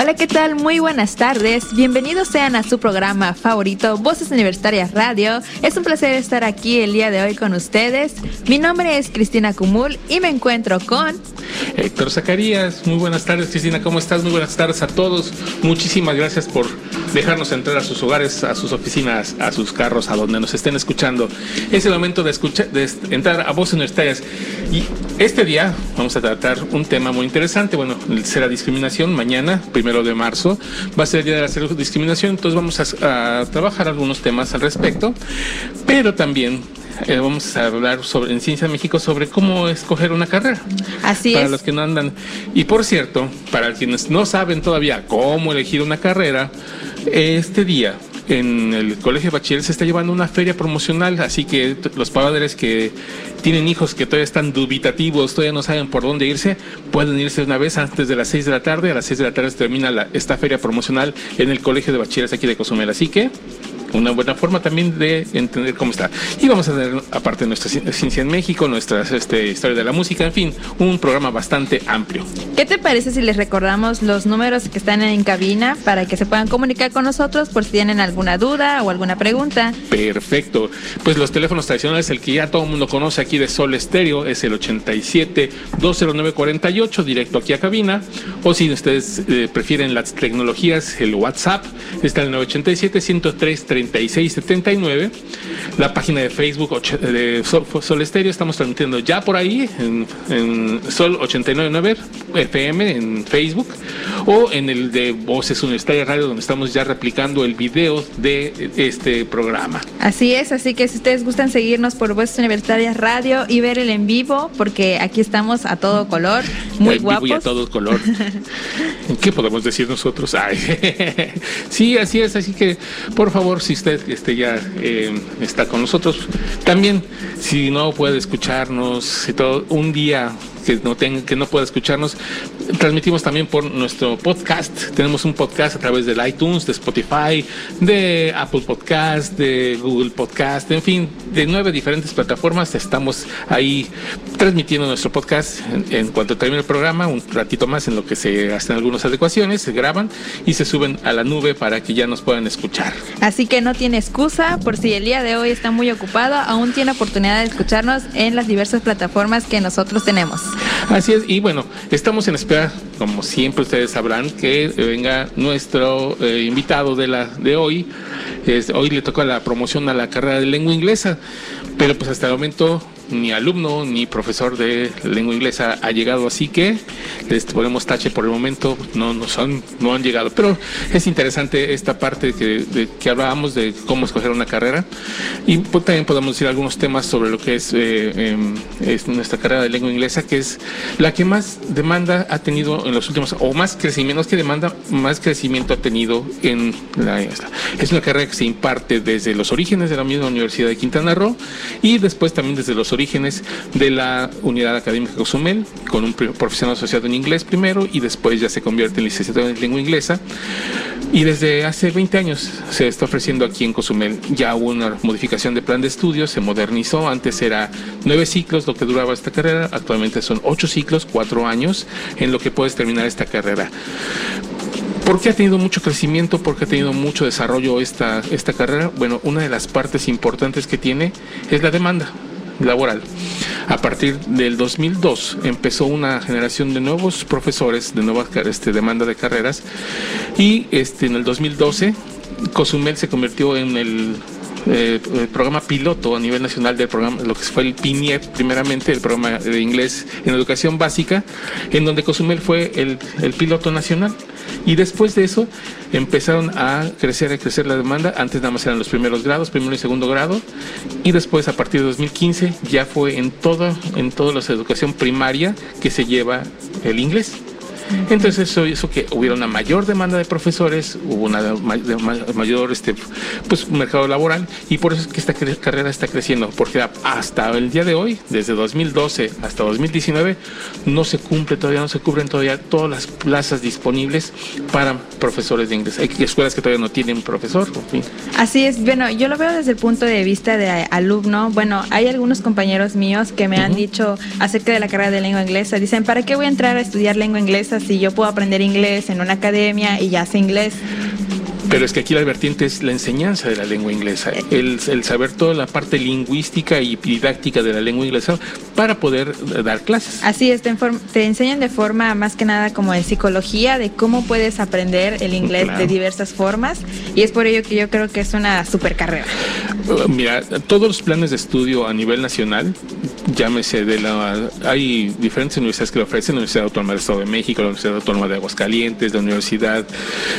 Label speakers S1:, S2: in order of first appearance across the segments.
S1: Hola, ¿qué tal? Muy buenas tardes. Bienvenidos sean a su programa favorito, Voces Universitarias Radio. Es un placer estar aquí el día de hoy con ustedes. Mi nombre es Cristina Cumul y me encuentro con...
S2: Héctor Zacarías, muy buenas tardes Cristina, ¿cómo estás? Muy buenas tardes a todos. Muchísimas gracias por dejarnos entrar a sus hogares, a sus oficinas, a sus carros, a donde nos estén escuchando. Es el momento de, escuchar, de entrar a Voces Universitarias. Y este día vamos a tratar un tema muy interesante. Bueno, será discriminación. Mañana, primero de marzo, va a ser el día de la discriminación. Entonces vamos a trabajar algunos temas al respecto. Pero también eh, vamos a hablar sobre en Ciencia México sobre cómo escoger una carrera.
S1: Así
S2: para
S1: es.
S2: los que no andan. Y por cierto, para quienes no saben todavía cómo elegir una carrera, este día en el Colegio de Bachiller se está llevando una feria promocional, así que los padres que tienen hijos que todavía están dubitativos, todavía no saben por dónde irse, pueden irse una vez antes de las 6 de la tarde. A las 6 de la tarde se termina la- esta feria promocional en el Colegio de Bachilleres aquí de Cozumel. Así que una buena forma también de entender cómo está. Y vamos a tener, aparte de nuestra ci- ciencia en México, nuestra este, historia de la música, en fin, un programa bastante amplio.
S1: ¿Qué te parece si les recordamos los números que están en cabina para que se puedan comunicar con nosotros por si tienen alguna duda o alguna pregunta?
S2: Perfecto. Pues los teléfonos tradicionales, el que ya todo el mundo conoce aquí de Sol Estéreo, es el 87 209 48, directo aquí a cabina. O si ustedes eh, prefieren las tecnologías, el WhatsApp está en el 987 103 36 79. La página de Facebook de Sol, Estéreo, estamos transmitiendo ya por ahí en, en Sol 899 FM en Facebook o en el de Voces Universitarias Radio, donde estamos ya replicando el video de este programa.
S1: Así es, así que si ustedes gustan seguirnos por Voces Universitarias Radio y ver el en vivo, porque aquí estamos a todo color, muy
S2: En vivo y a
S1: guapos.
S2: todo color. ¿Qué podemos decir nosotros? Ay, sí, así es. Así que, por favor, si usted este, ya eh, está con nosotros, también, si no puede escucharnos, si todo, un día que no tenga, que no pueda escucharnos, transmitimos también por nuestro podcast. Tenemos un podcast a través del iTunes, de Spotify, de Apple Podcast, de Google Podcast, en fin, de nueve diferentes plataformas. Estamos ahí transmitiendo nuestro podcast en, cuanto termine el programa, un ratito más en lo que se hacen algunas adecuaciones, se graban y se suben a la nube para que ya nos puedan escuchar.
S1: Así que no tiene excusa, por si el día de hoy está muy ocupado, aún tiene oportunidad de escucharnos en las diversas plataformas que nosotros tenemos.
S2: Así es, y bueno, estamos en espera, como siempre ustedes sabrán, que venga nuestro eh, invitado de la de hoy. Es- hoy le toca la promoción a la carrera de lengua inglesa, pero pues hasta el momento ni alumno ni profesor de lengua inglesa ha llegado, así que les ponemos tache por el momento, no, no, son, no han llegado. Pero es interesante esta parte que, de, que hablábamos de cómo escoger una carrera y pues, también podemos decir algunos temas sobre lo que es, eh, em, es nuestra carrera de lengua inglesa, que es la que más demanda ha tenido en los últimos, o más crecimiento, que demanda, más crecimiento ha tenido en la. Es una carrera que se imparte desde los orígenes de la misma Universidad de Quintana Roo y después también desde los orígenes de la Unidad Académica Cozumel, con un profesional asociado en inglés primero y después ya se convierte en licenciado en lengua inglesa. Y desde hace 20 años se está ofreciendo aquí en Cozumel. Ya hubo una modificación de plan de estudios, se modernizó. Antes era nueve ciclos lo que duraba esta carrera, actualmente son ocho ciclos, cuatro años en lo que puedes terminar esta carrera. ¿Por qué ha tenido mucho crecimiento? ¿Por qué ha tenido mucho desarrollo esta, esta carrera? Bueno, una de las partes importantes que tiene es la demanda laboral. A partir del 2002 empezó una generación de nuevos profesores, de nueva este, demanda de carreras, y este, en el 2012 Cozumel se convirtió en el eh, el programa piloto a nivel nacional del programa, lo que fue el PINIEP, primeramente, el programa de inglés en educación básica, en donde Cozumel fue el, el piloto nacional. Y después de eso empezaron a crecer, a crecer la demanda. Antes nada más eran los primeros grados, primero y segundo grado. Y después, a partir de 2015, ya fue en en toda la educación primaria que se lleva el inglés. Entonces eso hizo que hubiera una mayor demanda de profesores, hubo una mayor este, pues, mercado laboral y por eso es que esta carrera está creciendo, porque hasta el día de hoy, desde 2012 hasta 2019, no se cumple todavía, no se cubren todavía todas las plazas disponibles para profesores de inglés. Hay escuelas que todavía no tienen profesor.
S1: Así es, bueno, yo lo veo desde el punto de vista de alumno. Bueno, hay algunos compañeros míos que me han dicho acerca de la carrera de lengua inglesa. Dicen, ¿para qué voy a entrar a estudiar lengua inglesa si yo puedo aprender inglés en una academia y ya sé inglés?
S2: Pero es que aquí la vertiente es la enseñanza de la lengua inglesa, el, saber toda la parte lingüística y didáctica de la lengua inglesa para poder dar clases.
S1: Así es, te, te enseñan de forma más que nada como en psicología de cómo puedes aprender el inglés de diversas formas y es por ello que yo creo que es una super carrera.
S2: Uh, mira, todos los planes de estudio a nivel nacional, llámese de la... Hay diferentes universidades que lo ofrecen, la Universidad Autónoma del Estado de México, la Universidad Autónoma de Aguascalientes, la Universidad...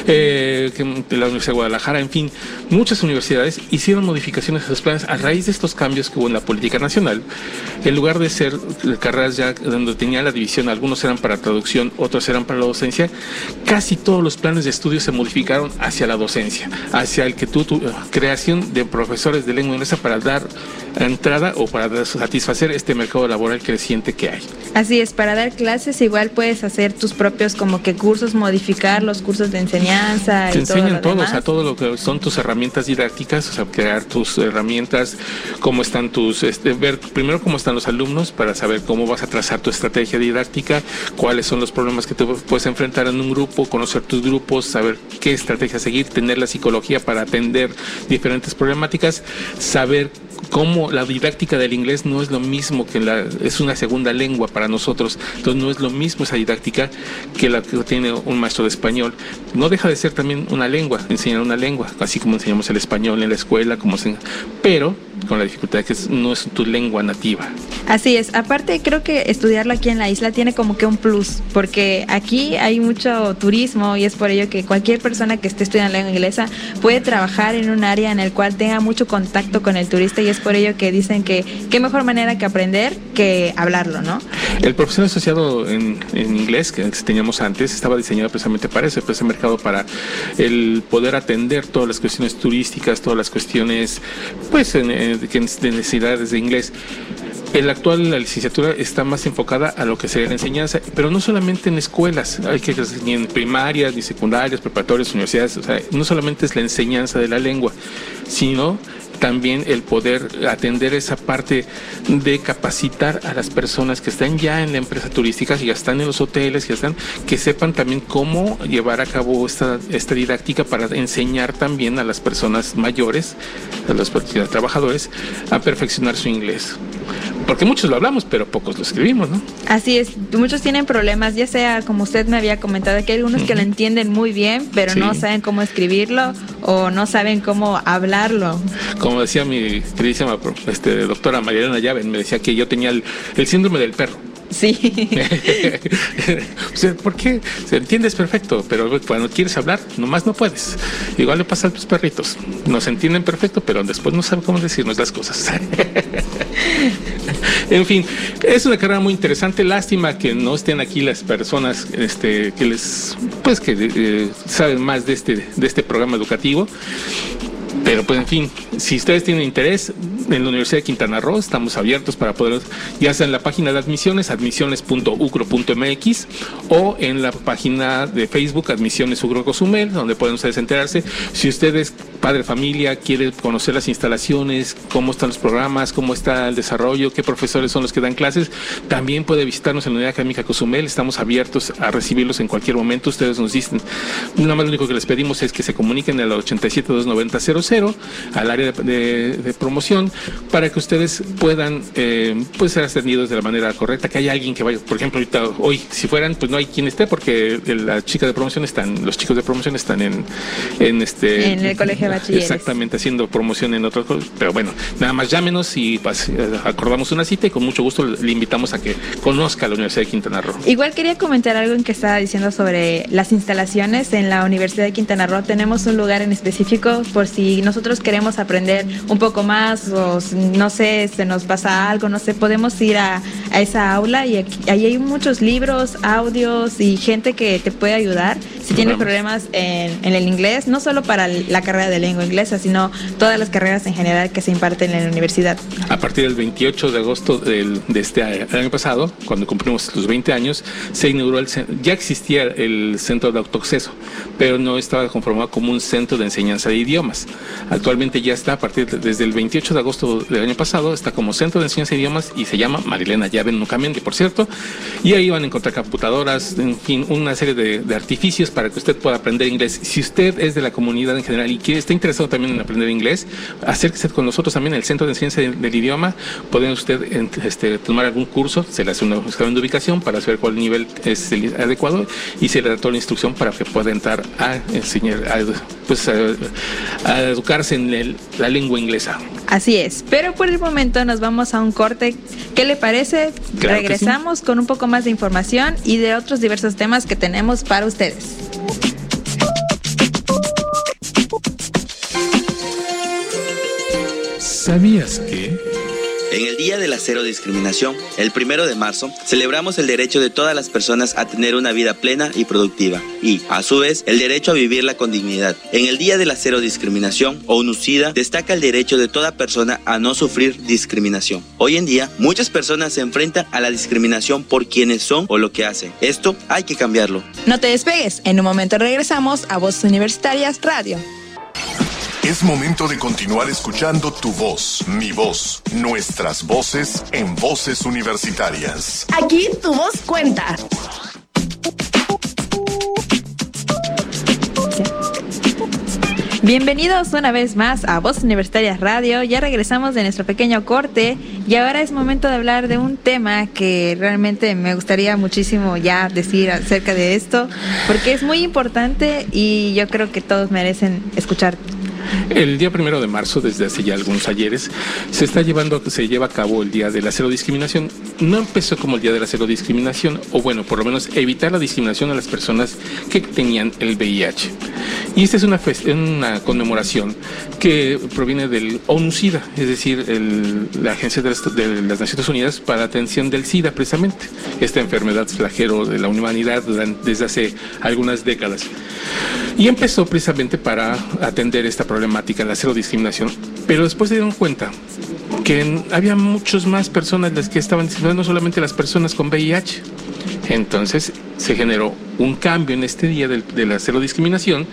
S2: Eh, la Universidad de Guadalajara, en fin, muchas universidades hicieron modificaciones a sus planes a raíz de estos cambios que hubo en la política nacional. En lugar de ser carreras ya donde tenía la división, algunos eran para traducción, otros eran para la docencia, casi todos los planes de estudio se modificaron hacia la docencia, hacia el que tú, tu creación de profesores de lengua inglesa para dar entrada o para satisfacer este mercado laboral creciente que hay.
S1: Así es, para dar clases igual puedes hacer tus propios como que cursos, modificar los cursos de enseñanza.
S2: Te enseñan todo, o sea, todo lo que son tus herramientas didácticas, o sea, crear tus herramientas, cómo están tus, este, ver primero cómo están los alumnos para saber cómo vas a trazar tu estrategia didáctica, cuáles son los problemas que te puedes enfrentar en un grupo, conocer tus grupos, saber qué estrategia seguir, tener la psicología para atender diferentes problemáticas, saber cómo la didáctica del inglés no es lo mismo que la, es una segunda lengua para nosotros, entonces no es lo mismo esa didáctica que la que tiene un maestro de español. No deja de ser también una lengua, enseñar una lengua, así como enseñamos el español en la escuela, como pero con la dificultad que no es tu lengua nativa.
S1: Así es, aparte creo que estudiarlo aquí en la isla tiene como que un plus, porque aquí hay mucho turismo y es por ello que cualquier persona que esté estudiando lengua inglesa puede trabajar en un área en el cual tenga mucho contacto con el turista y es por ello que dicen que qué mejor manera que aprender que hablarlo, ¿no?
S2: El profesor asociado en, inglés que teníamos antes estaba diseñado precisamente para eso, para ese mercado, para el poder atender todas las cuestiones turísticas, todas las cuestiones, pues, en, de necesidades de inglés. El actual, la licenciatura está más enfocada a lo que sería la enseñanza, pero no solamente en escuelas, hay que ni en primarias, ni secundarias, preparatorias, universidades, o sea, no solamente es la enseñanza de la lengua, sino también el poder atender esa parte de capacitar a las personas que están ya en la empresa turística, que ya están en los hoteles, que están, que sepan también cómo llevar a cabo esta, esta didáctica para enseñar también a las personas mayores, a los trabajadores, a perfeccionar su inglés porque muchos lo hablamos, pero pocos lo escribimos, ¿no?
S1: Así es, muchos tienen problemas, ya sea como usted me había comentado, que hay algunos que lo entienden muy bien, pero no saben cómo escribirlo o no saben cómo hablarlo.
S2: Como decía mi queridísima este, doctora Mariana Llave, me decía que yo tenía el, el síndrome del perro.
S1: Sí.
S2: ¿Por qué? Se entiendes perfecto, pero cuando quieres hablar, nomás no puedes. Igual le pasa a tus perritos. Nos entienden perfecto, pero después no saben cómo decirnos las cosas. en fin, es una carrera muy interesante. Lástima que no estén aquí las personas este, que les, pues que eh, saben más de este, de este programa educativo. Pero pues en fin, si ustedes tienen interés, en la Universidad de Quintana Roo estamos abiertos para poder, ya sea en la página de admisiones, admisiones.ucro.mx o en la página de Facebook, Admisiones Ucro Cozumel, donde pueden ustedes enterarse. Si ustedes, padre familia, quiere conocer las instalaciones, cómo están los programas, cómo está el desarrollo, qué profesores son los que dan clases, también puede visitarnos en la Unidad Académica Cozumel. Estamos abiertos a recibirlos en cualquier momento. Ustedes nos dicen, nada más lo único que les pedimos es que se comuniquen al 87-290-00 al área de promoción para que ustedes puedan eh, pues ser ascendidos de la manera correcta, que haya alguien que vaya, por ejemplo, ahorita hoy, si fueran, pues no hay quien esté, porque la chica de promoción están, los chicos de promoción están en, en este
S1: en el colegio bachilleres.
S2: Exactamente, haciendo promoción en otros. Pero bueno, nada más llámenos y pues, eh, acordamos una cita y con mucho gusto le invitamos a que conozca la Universidad de Quintana Roo.
S1: Igual quería comentar algo en que estaba diciendo sobre las instalaciones en la Universidad de Quintana Roo. Tenemos un lugar en específico por si nosotros queremos aprender un poco más o no sé, se nos pasa algo, no sé, podemos ir a, a esa aula y aquí- ahí hay muchos libros, audios y gente que te puede ayudar si tienes problemas en, en el inglés, no solo para la carrera de lengua inglesa, sino todas las carreras en general que se imparten en la universidad.
S2: A partir del 28 de agosto del- de este año, pasado, cuando cumplimos los 20 años, se inauguró el ya existía el centro de autoacceso, pero no estaba conformado como un centro de enseñanza de idiomas. Actualmente ya está a partir de- desde el 28 de agosto del año pasado, está como centro de enseñanza de idiomas y se llama Marilena Llave Nucamendi, por cierto, y ahí van a encontrar computadoras, en fin, una serie de, de artificios para que usted pueda aprender inglés. Si usted es de la comunidad en general y quiere, está interesado también en aprender inglés, acérquese con nosotros también en el Centro de Enseñanza del, del Idioma. Puede usted este, tomar algún curso, se le hace una examen de ubicación para saber cuál nivel es el adecuado y se le da toda la instrucción para que pueda entrar a enseñar, a, pues, a, a educarse en el- la lengua inglesa.
S1: Así es, pero por el momento nos vamos a un corte. ¿Qué le parece?
S2: Claro
S1: Regresamos con un poco más de información y de otros diversos temas que tenemos para ustedes.
S2: ¿Sabías que?
S3: En el Día de la Cero Discriminación, el primero de marzo, celebramos el derecho de todas las personas a tener una vida plena y productiva y, a su vez, el derecho a vivirla con dignidad. En el Día de la Cero Discriminación, ONUCIDA destaca el derecho de toda persona a no sufrir discriminación. Hoy en día, muchas personas se enfrentan a la discriminación por quienes son o lo que hacen. Esto hay que cambiarlo.
S4: No te despegues, en un momento regresamos a Voces Universitarias Radio.
S5: Es momento de continuar escuchando tu voz, mi voz, nuestras voces en voces universitarias.
S6: Aquí tu voz cuenta.
S1: Bienvenidos una vez más a Voz Universitarias Radio. Ya regresamos de nuestro pequeño corte y ahora es momento de hablar de un tema que realmente me gustaría muchísimo ya decir acerca de esto, porque es muy importante y yo creo que todos merecen escuchar.
S2: El día primero de marzo, desde hace ya algunos ayeres, se está llevando, se lleva a cabo el Día de la Cero Discriminación. No empezó como el Día de la Cero Discriminación, o bueno, por lo menos evitar la discriminación a las personas que tenían el VIH. Y esta es una, una conmemoración que proviene del ONU-SIDA, es decir, la Agencia de las, Naciones Unidas para la Atención del SIDA, precisamente, esta enfermedad flagelo de la humanidad desde hace algunas décadas. Y empezó precisamente para atender esta problemática, la cero discriminación. Pero después se dieron cuenta que había muchas más personas las que estaban discriminadas, no solamente las personas con VIH. Entonces se generó un cambio en este día del- de, la cero discriminación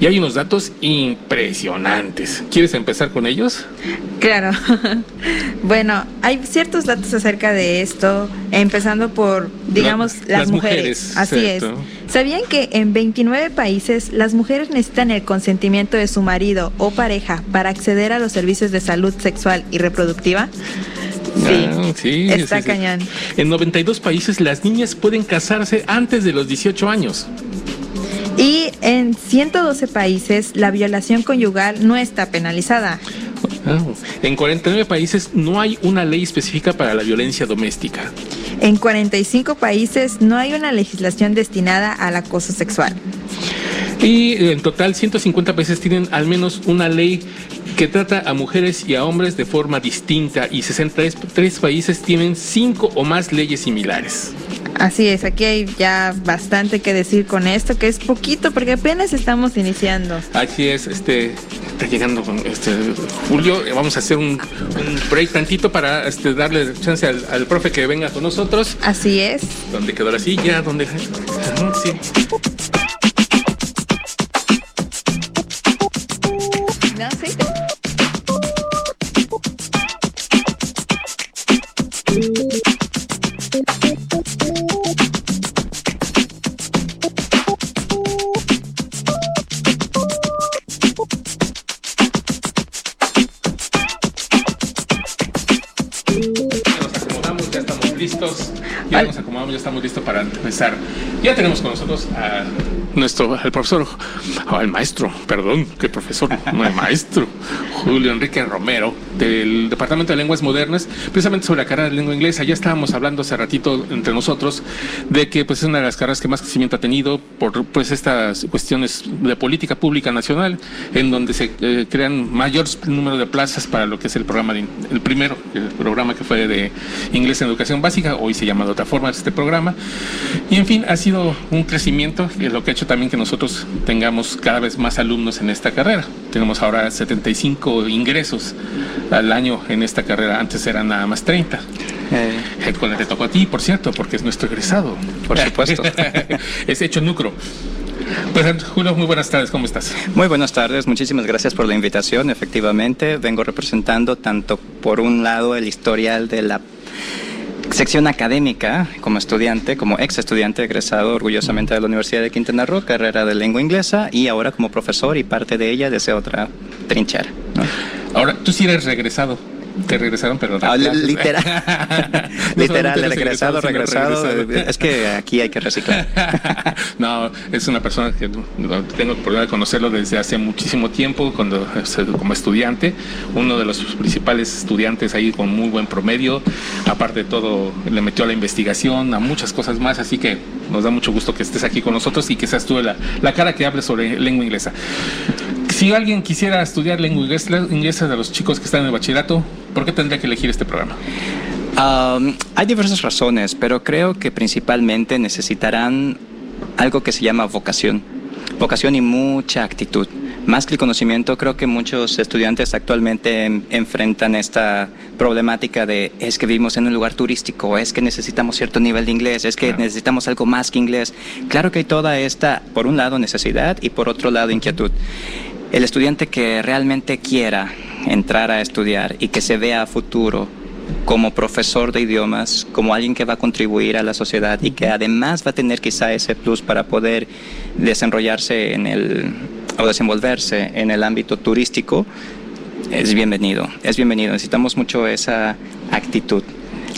S2: y hay unos datos impresionantes. ¿Quieres empezar con ellos?
S1: Claro. bueno, hay ciertos datos acerca de esto, empezando por, digamos,
S2: La-
S1: las,
S2: las
S1: mujeres.
S2: mujeres,
S1: Así es. ¿Sabían que en 29 países las mujeres necesitan el consentimiento de su marido o pareja para acceder a los servicios de salud sexual y reproductiva? Sí,
S2: Ah, sí,
S1: está
S2: sí, sí.
S1: cañón.
S2: En 92 países las niñas pueden casarse antes de los 18 años.
S1: Y en 112 países la violación conyugal no está penalizada.
S2: Ah, En 49 países no hay una ley específica para la violencia doméstica.
S1: En 45 países no hay una legislación destinada al acoso sexual.
S2: Y en total 150 países tienen al menos una ley que trata a mujeres y a hombres de forma distinta y 63 países tienen cinco o más leyes similares.
S1: Así es, aquí hay ya bastante que decir con esto, que es poquito porque apenas estamos iniciando.
S2: Así es, este está llegando con este Julio, eh, vamos a hacer un, un break tantito para este, darle chance al, al profe que venga con nosotros.
S1: Así es.
S2: ¿Dónde quedó la silla? ¿Dónde? Ajá, Sí. Estamos listos para empezar. Ya tenemos con nosotros a nuestro, al profesor, al maestro, perdón, que profesor, no el maestro, Julio Enrique Romero, del Departamento de Lenguas Modernas, precisamente sobre la carrera de lengua inglesa. Ya estábamos hablando hace ratito entre nosotros de que pues, es una de las carreras que más crecimiento ha tenido por pues, estas cuestiones de política pública nacional, en donde se eh, crean mayor número de plazas para lo que es el programa, de, el primero, el programa que fue de inglés en educación básica, hoy se llama de otra forma este programa. Y en fin, ha sido un crecimiento, y lo que ha hecho también que nosotros tengamos cada vez más alumnos en esta carrera. Tenemos ahora 75 ingresos al año en esta carrera, antes eran nada más 30. Eh. Con te tocó a ti, por cierto, porque es nuestro egresado.
S7: Por supuesto.
S2: es hecho Nucro. Pues Julio, muy buenas tardes, ¿cómo estás?
S7: Muy buenas tardes, muchísimas gracias por la invitación. Efectivamente, vengo representando tanto por un lado el historial de la sección académica como estudiante, como ex estudiante egresado orgullosamente de la Universidad de Quintana Roo, carrera de lengua inglesa y ahora como profesor y parte de ella desde otra trinchera.
S2: Ahora, tú sí eres regresado. Te regresaron, pero
S7: ah, literal, literal, regresado, regresado. Es que aquí hay que reciclar.
S2: no, es una persona que tengo el oportunidad de conocerlo desde hace muchísimo tiempo, cuando como estudiante, uno de los principales estudiantes ahí con muy buen promedio. Aparte de todo, le metió a la investigación, a muchas cosas más, así que nos da mucho gusto que estés aquí con nosotros y que seas tú la, la cara que hable sobre lengua inglesa. Si alguien quisiera estudiar lengua inglesa de los chicos que están en el bachillerato, ¿por qué tendría que elegir este programa?
S7: hay diversas razones, pero creo que principalmente necesitarán algo que se llama vocación. Vocación y mucha actitud. Más que el conocimiento, creo que muchos estudiantes actualmente enfrentan esta problemática de es que vivimos en un lugar turístico, es que necesitamos cierto nivel de inglés, es que necesitamos algo más que inglés. Claro que hay toda esta, por un lado, necesidad y por otro lado, inquietud. El estudiante que realmente quiera entrar a estudiar y que se vea a futuro como profesor de idiomas, como alguien que va a contribuir a la sociedad y que además va a tener quizá ese plus para poder desarrollarse en el o desenvolverse en el ámbito turístico, es bienvenido, es bienvenido. Necesitamos mucho esa actitud.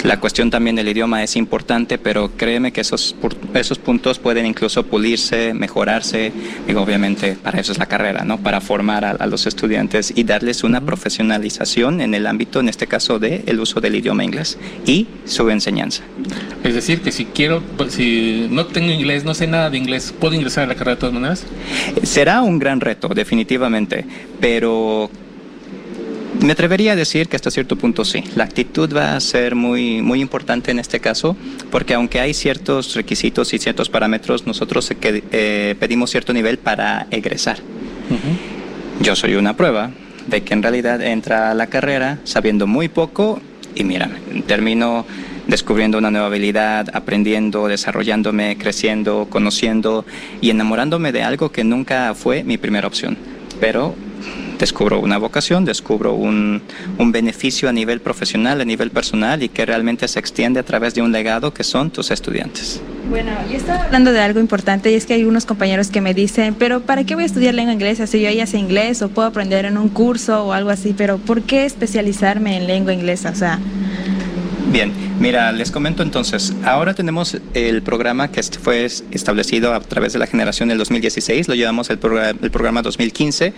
S7: La cuestión también del idioma es importante, pero créeme que esos, esos puntos pueden incluso pulirse, mejorarse, y obviamente para eso es la carrera, ¿no? Para formar a, los estudiantes y darles una profesionalización en el ámbito, en este caso, del el uso del idioma inglés y su enseñanza.
S2: Es decir, que si quiero, pues, si no tengo inglés, no sé nada de inglés, ¿puedo ingresar a la carrera de todas maneras?
S7: Será un gran reto, definitivamente, pero me atrevería a decir que hasta cierto punto sí. La actitud va a ser muy, muy importante en este caso, porque aunque hay ciertos requisitos y ciertos parámetros, nosotros eh, pedimos cierto nivel para egresar. Yo soy una prueba de que en realidad entra a la carrera sabiendo muy poco y mira, termino descubriendo una nueva habilidad, aprendiendo, desarrollándome, creciendo, conociendo y enamorándome de algo que nunca fue mi primera opción. Pero descubro una vocación, descubro un, un, beneficio a nivel profesional, a nivel personal y que realmente se extiende a través de un legado que son tus estudiantes.
S4: Bueno, yo estaba hablando de algo importante y es que hay unos compañeros que me dicen, pero ¿para qué voy a estudiar lengua inglesa si yo ya sé inglés o puedo aprender en un curso o algo así? Pero ¿por qué especializarme en lengua inglesa? O sea,
S7: Bien, mira, les comento entonces, ahora tenemos el programa que fue establecido a través de la generación del 2016, lo llevamos el, programa, el programa 2015.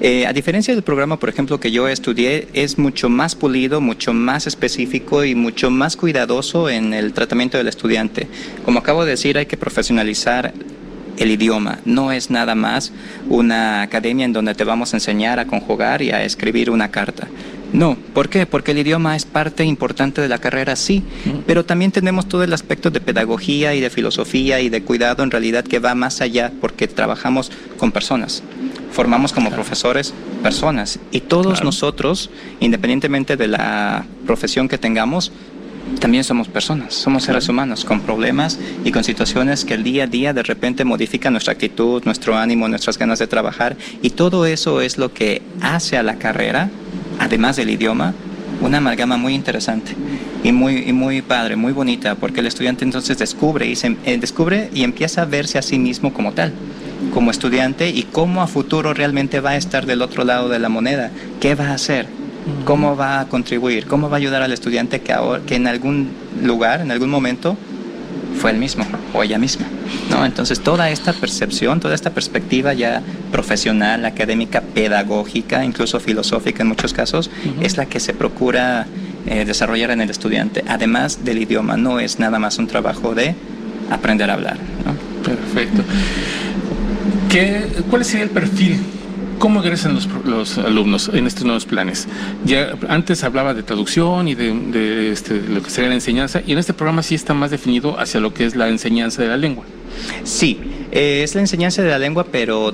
S7: Eh, a diferencia del programa, por ejemplo, que yo estudié, es mucho más pulido, mucho más específico y mucho más cuidadoso en el tratamiento del estudiante. Como acabo de decir, hay que profesionalizar el idioma. No es nada más una academia en donde te vamos a enseñar a conjugar y a escribir una carta. No, ¿por qué? Porque el idioma es parte importante de la carrera, sí, pero también tenemos todo el aspecto de pedagogía y de filosofía y de cuidado en realidad que va más allá porque trabajamos con personas. Formamos como profesores personas y todos nosotros, independientemente de la profesión que tengamos, también somos personas, somos seres humanos con problemas y con situaciones que el día a día de repente modifican nuestra actitud, nuestro ánimo, nuestras ganas de trabajar y todo eso es lo que hace a la carrera además del idioma, una amalgama muy interesante y muy, muy padre, muy bonita, porque el estudiante entonces descubre y, se, eh, descubre y empieza a verse a sí mismo como tal, como estudiante y cómo a futuro realmente va a estar del otro lado de la moneda, qué va a hacer, cómo va a contribuir, cómo va a ayudar al estudiante que, ahora, que en algún lugar, en algún momento, fue él mismo o ella misma. ¿no? Entonces toda esta percepción, toda esta perspectiva ya profesional, académica, pedagógica, incluso filosófica en muchos casos, es la que se procura eh, desarrollar en el estudiante. Además del idioma, no es nada más un trabajo de aprender a hablar. ¿no?
S2: Perfecto. ¿Qué, ¿Cuál sería el perfil ¿Cómo egresan los, los, alumnos en estos nuevos planes? Ya antes hablaba de traducción y de, este, lo que sería la enseñanza, y en este programa sí está más definido hacia lo que es la enseñanza de la lengua.
S7: Sí, eh, es la enseñanza de la lengua, pero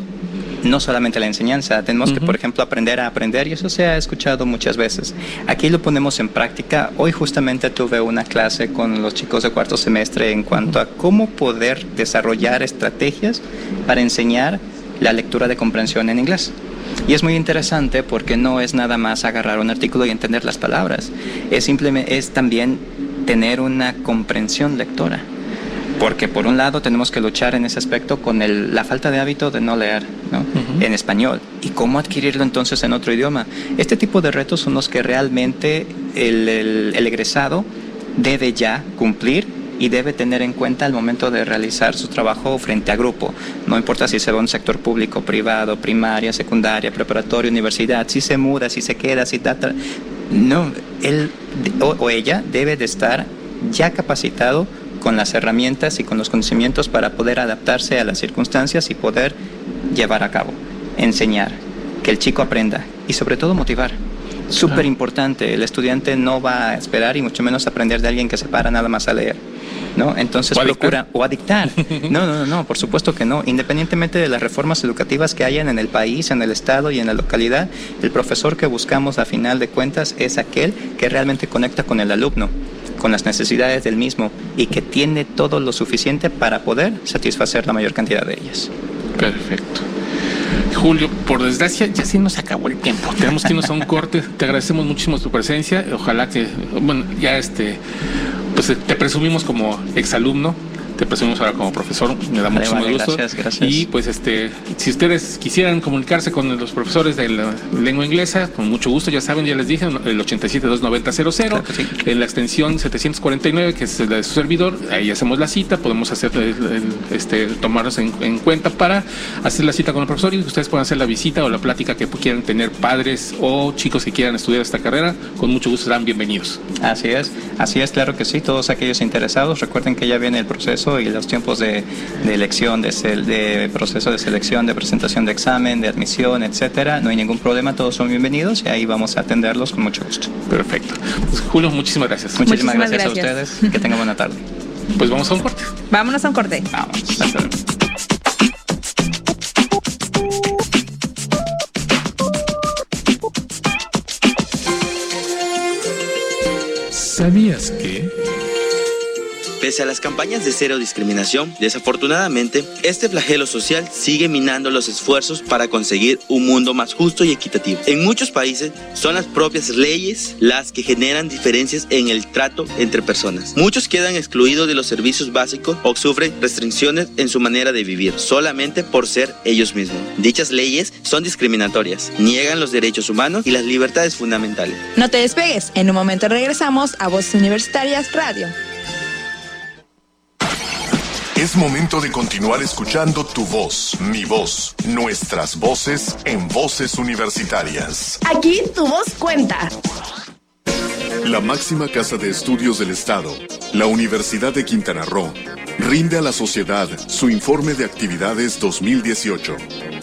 S7: no solamente la enseñanza, tenemos que, por ejemplo, aprender a aprender y eso se ha escuchado muchas veces. Aquí lo ponemos en práctica. Hoy justamente tuve una clase con los chicos de cuarto semestre en cuanto a cómo poder desarrollar estrategias para enseñar la lectura de comprensión en inglés. Y es muy interesante porque no es nada más agarrar un artículo y entender las palabras, es, simplemente, es también tener una comprensión lectora. Porque por un lado tenemos que luchar en ese aspecto con la falta de hábito de no leer en español. ¿Y cómo adquirirlo entonces en otro idioma? Este tipo de retos son los que realmente el egresado debe ya cumplir y debe tener en cuenta al momento de realizar su trabajo frente a grupo. No importa si se va a un sector público, privado, primaria, secundaria, preparatoria, universidad, si se muda, si se queda, si trata... No, él o, ella debe de estar ya capacitado con las herramientas y con los conocimientos para poder adaptarse a las circunstancias y poder llevar a cabo, enseñar, que el chico aprenda y sobre todo motivar. Súper importante, el estudiante no va a esperar y mucho menos aprender de alguien que se para nada más a leer. ¿No? Entonces
S2: ¿O
S7: procura o adictar. No, no, no, por supuesto que no. Independientemente de las reformas educativas que hayan en el país, en el estado y en la localidad, el profesor que buscamos a final de cuentas es aquel que realmente conecta con el alumno con las necesidades del mismo y que tiene todo lo suficiente para poder satisfacer la mayor cantidad de ellas.
S2: Perfecto. Julio, por desgracia ya sí nos acabó el tiempo. Tenemos que irnos a un corte. Te agradecemos muchísimo tu presencia. Ojalá que, bueno, ya este pues te presumimos como exalumno te presumimos ahora como profesor, me da mucho gusto.
S7: Gracias, gracias.
S2: Y pues este, si ustedes quisieran comunicarse con los profesores de la lengua inglesa, con mucho gusto, ya saben, ya les dije, el 8729000, en la extensión 749, que es la de su servidor, ahí hacemos la cita, podemos hacer este, tomarnos en, cuenta para hacer la cita con el profesor y ustedes puedan hacer la visita o la plática que quieran tener padres o chicos que quieran estudiar esta carrera, con mucho gusto serán bienvenidos.
S7: Así es, así es, claro que sí, todos aquellos interesados, recuerden que ya viene el proceso y los tiempos de, elección, de, de, proceso de selección, de presentación de examen, de admisión, etcétera. No hay ningún problema, todos son bienvenidos y ahí vamos a atenderlos con mucho gusto.
S2: Perfecto. Pues, Julio, muchísimas gracias.
S7: Muchísimas, gracias, a ustedes. Que tengan buena tarde.
S2: Pues vamos a un corte.
S4: Vámonos a un corte.
S7: Vamos.
S2: ¿Sabías que...
S3: Pese a las campañas de cero discriminación, desafortunadamente, este flagelo social sigue minando los esfuerzos para conseguir un mundo más justo y equitativo. En muchos países son las propias leyes las que generan diferencias en el trato entre personas. Muchos quedan excluidos de los servicios básicos o sufren restricciones en su manera de vivir solamente por ser ellos mismos. Dichas leyes son discriminatorias, niegan los derechos humanos y las libertades fundamentales.
S1: No te despegues, en un momento regresamos a Voces Universitarias Radio.
S5: Es momento de continuar escuchando tu voz, mi voz, nuestras voces en voces universitarias.
S6: Aquí tu voz cuenta.
S5: La máxima casa de estudios del Estado, la Universidad de Quintana Roo, rinde a la sociedad su informe de actividades 2018.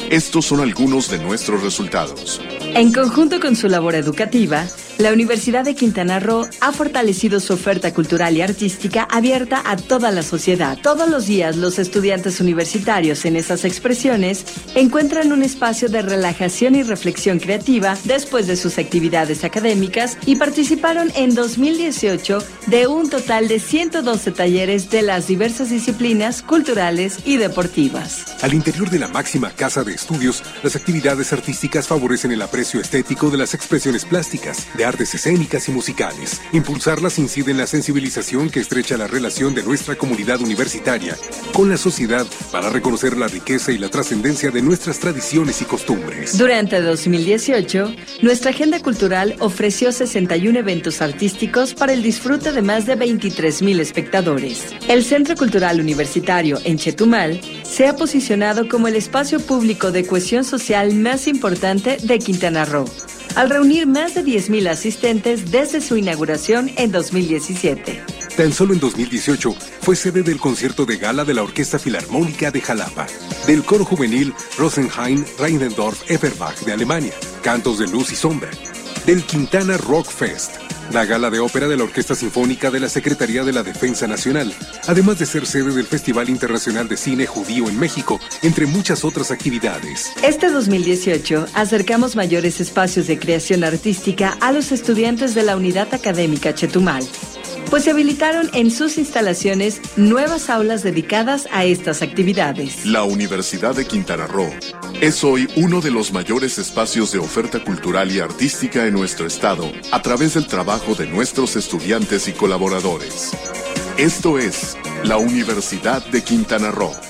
S5: Estos son algunos de nuestros resultados.
S8: En conjunto con su labor educativa, la Universidad de Quintana Roo ha fortalecido su oferta cultural y artística abierta a toda la sociedad. Todos los días los estudiantes universitarios en esas expresiones encuentran un espacio de relajación y reflexión creativa después de sus actividades académicas y participaron en 2018 de un total de 112 talleres de las diversas disciplinas culturales y deportivas.
S9: Al interior de la máxima casa de estudios, las actividades artísticas favorecen el aprecio estético de las expresiones plásticas, de artes escénicas y musicales. Impulsarlas incide en la sensibilización que estrecha la relación de nuestra comunidad universitaria con la sociedad para reconocer la riqueza y la trascendencia de nuestras tradiciones y costumbres.
S8: Durante 2018, nuestra agenda cultural ofreció 61 eventos artísticos para el disfrute de más de 23 mil espectadores. El Centro Cultural Universitario en Chetumal se ha posicionado como el espacio público de cohesión social más importante de Quintana Roo, al reunir más de 10.000 asistentes desde su inauguración en 2017.
S9: Tan solo en 2018 fue sede del concierto de gala de la Orquesta Filarmónica de Jalapa, del coro juvenil Rosenheim Reindendorf Everbach de Alemania, Cantos de Luz y Sombra, del Quintana Rock Fest, la gala de ópera de la Orquesta Sinfónica de la Secretaría de la Defensa Nacional, además de ser sede del Festival Internacional de Cine Judío en México, entre muchas otras actividades.
S8: Este 2018 acercamos mayores espacios de creación artística a los estudiantes de la Unidad Académica Chetumal pues se habilitaron en sus instalaciones nuevas aulas dedicadas a estas actividades.
S5: La Universidad de Quintana Roo es hoy uno de los mayores espacios de oferta cultural y artística en nuestro estado a través del trabajo de nuestros estudiantes y colaboradores. Esto es la Universidad de Quintana Roo.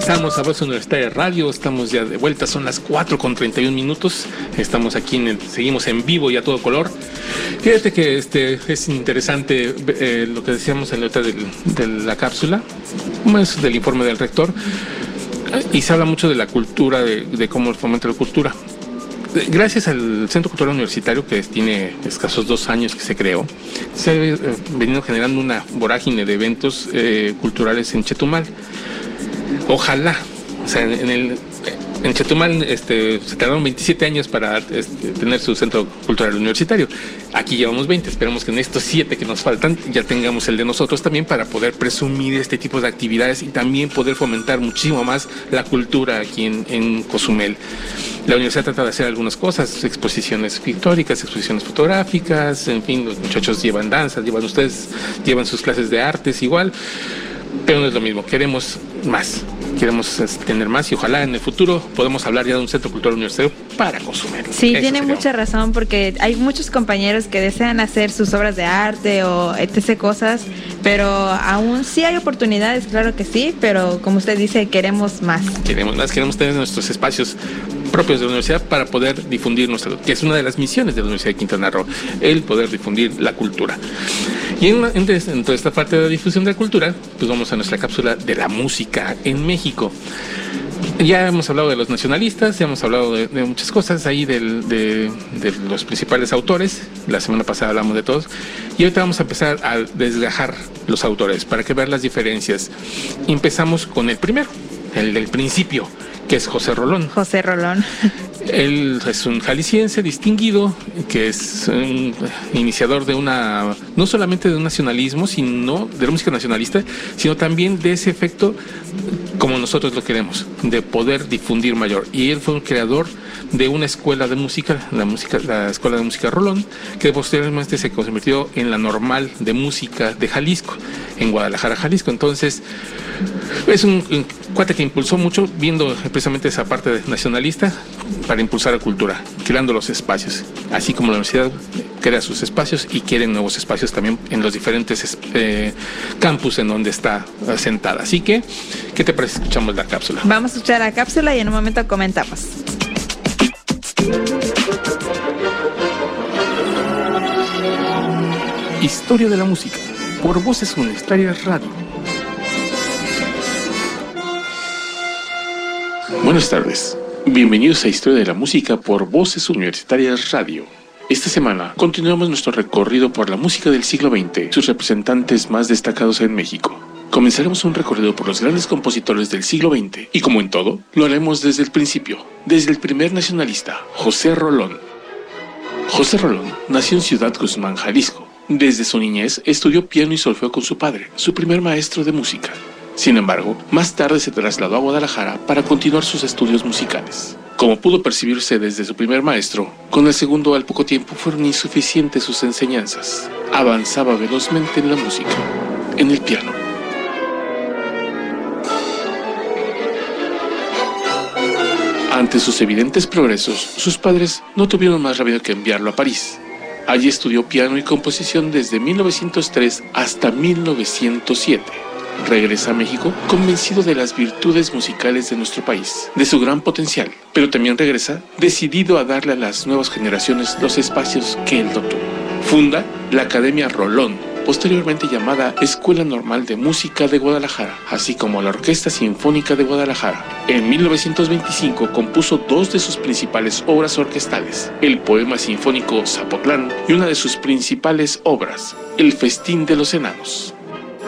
S2: Estamos a Voz Universitaria Radio, estamos ya de vuelta, son las 4 con 31 minutos, estamos aquí, en el, seguimos en vivo y a todo color. Fíjate que este es interesante eh, lo que decíamos en la letra de la cápsula, es del informe del rector, y se habla mucho de la cultura, de, cómo fomenta la cultura. Gracias al Centro Cultural Universitario, que tiene escasos dos años que se creó, se ha venido generando una vorágine de eventos eh, culturales en Chetumal. Ojalá, o sea, en Chetumal este, se tardaron 27 años para este, tener su centro cultural universitario. Aquí llevamos 20. Esperemos que en estos 7 que nos faltan ya tengamos el de nosotros también para poder presumir este tipo de actividades y también poder fomentar muchísimo más la cultura aquí en, en Cozumel. La universidad trata de hacer algunas cosas, exposiciones pictóricas, exposiciones fotográficas, en fin, los muchachos llevan danzas, llevan ustedes, llevan sus clases de artes igual, pero no es lo mismo, queremos más queremos este, tener más y ojalá en el futuro podamos hablar ya de un centro cultural universitario para consumir.
S4: Sí, tiene mucha razón porque hay muchos compañeros que desean hacer sus obras de arte o etc. cosas, pero aún sí hay oportunidades, claro que sí, pero como usted dice, queremos más.
S2: Queremos más, queremos tener nuestros espacios propios de la universidad para poder difundir nuestra, que es una de las misiones de la Universidad de Quintana Roo, el poder difundir la cultura. Y en, en, toda esta parte de la difusión de la cultura, pues vamos a nuestra cápsula de la música en México. Ya hemos hablado de los nacionalistas, ya hemos hablado de, muchas cosas ahí de, de, los principales autores. La semana pasada hablamos de todos. Y ahorita vamos a empezar a desgajar los autores para que vean las diferencias. Empezamos con el primero, el del principio que es José Rolón.
S4: José Rolón.
S2: Él es un jalisciense distinguido, que es un iniciador de una, no solamente de un nacionalismo, sino de la música nacionalista, sino también de ese efecto como nosotros lo queremos, de poder difundir mayor. Y él fue un creador de una escuela de música, la música, la escuela de música Rolón, que posteriormente se convirtió en la normal de música de Jalisco, en Guadalajara, Jalisco. Entonces, es un, cuate que impulsó mucho, viendo precisamente esa parte nacionalista, para impulsar la cultura, creando los espacios. Así como la universidad crea sus espacios y quiere nuevos espacios también en los diferentes eh, campus en donde está sentada. Así que, ¿qué te parece? Escuchamos la cápsula.
S4: Vamos a escuchar la cápsula y en un momento comentamos.
S2: Historia de la música por Voces Universitarias Radio. Buenas tardes. Bienvenidos a Historia de la Música por Voces Universitarias Radio. Esta semana continuamos nuestro recorrido por la música del siglo XX, sus representantes más destacados en México. Comenzaremos un recorrido por los grandes compositores del siglo XX y como en todo, lo haremos desde el principio, desde el primer nacionalista, José Rolón. José Rolón nació en Ciudad Guzmán, Jalisco. Desde su niñez estudió piano y solfeo con su padre, su primer maestro de música. Sin embargo, más tarde se trasladó a Guadalajara para continuar sus estudios musicales. Como pudo percibirse desde su primer maestro, con el segundo al poco tiempo fueron insuficientes sus enseñanzas. Avanzaba velozmente en la música, en el piano. Ante sus evidentes progresos, sus padres no tuvieron más remedio que enviarlo a París. Allí estudió piano y composición desde 1903 hasta 1907 regresa a México convencido de las virtudes musicales de nuestro país, de su gran potencial, pero también regresa decidido a darle a las nuevas generaciones los espacios que él tuvo. Funda la Academia Rolón, posteriormente llamada Escuela Normal de Música de Guadalajara, así como la Orquesta Sinfónica de Guadalajara. En 1925 compuso dos de sus principales obras orquestales, el poema sinfónico Zapotlán y una de sus principales obras, El Festín de los Enanos.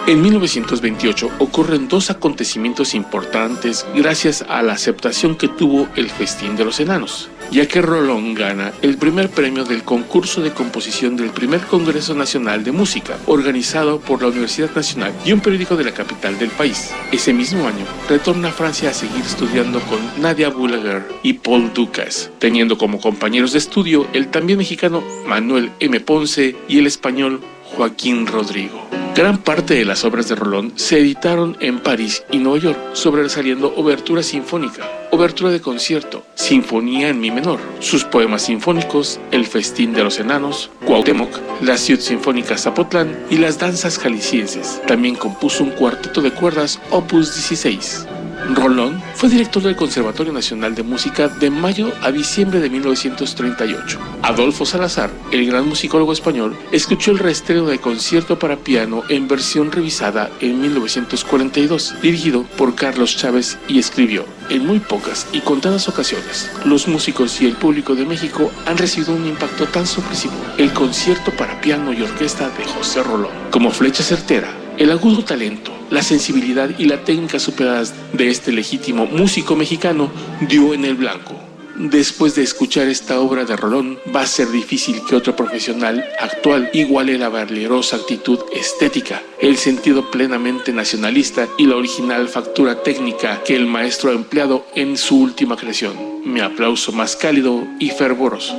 S2: En 1928 ocurren dos acontecimientos importantes gracias a la aceptación que tuvo el Festín de los Enanos, ya que Rolón gana el primer premio del concurso de composición del primer Congreso Nacional de Música, organizado por la Universidad Nacional y un periódico de la capital del país. Ese mismo año retorna a Francia a seguir estudiando con Nadia Boulanger y Paul Ducas, teniendo como compañeros de estudio el también mexicano Manuel M. Ponce y el español Joaquín Rodrigo. Gran parte de las obras de Rolón se editaron en París y Nueva York, sobresaliendo Obertura Sinfónica, Obertura de Concierto, Sinfonía en Mi menor, sus poemas sinfónicos, El Festín de los Enanos, Cuauhtémoc, la Ciudad Sinfónica Zapotlán y las Danzas Jaliscienses. También compuso un cuarteto de cuerdas Opus 16. Rolón fue director del Conservatorio Nacional de Música de mayo a diciembre de 1938. Adolfo Salazar, el gran musicólogo español, escuchó el reestreno de concierto para piano en versión revisada en 1942, dirigido por Carlos Chávez y escribió, en muy pocas y contadas ocasiones, los músicos y el público de México han recibido un impacto tan sorpresivo, el concierto para piano y orquesta de José Rolón, como flecha certera el agudo talento, la sensibilidad y la técnica superadas de este legítimo músico mexicano dio en el blanco. Después de escuchar esta obra de Rolón, va a ser difícil que otro profesional actual iguale la valerosa actitud estética, el sentido plenamente nacionalista y la original factura técnica que el maestro ha empleado en su última creación. Mi aplauso más cálido y fervoroso.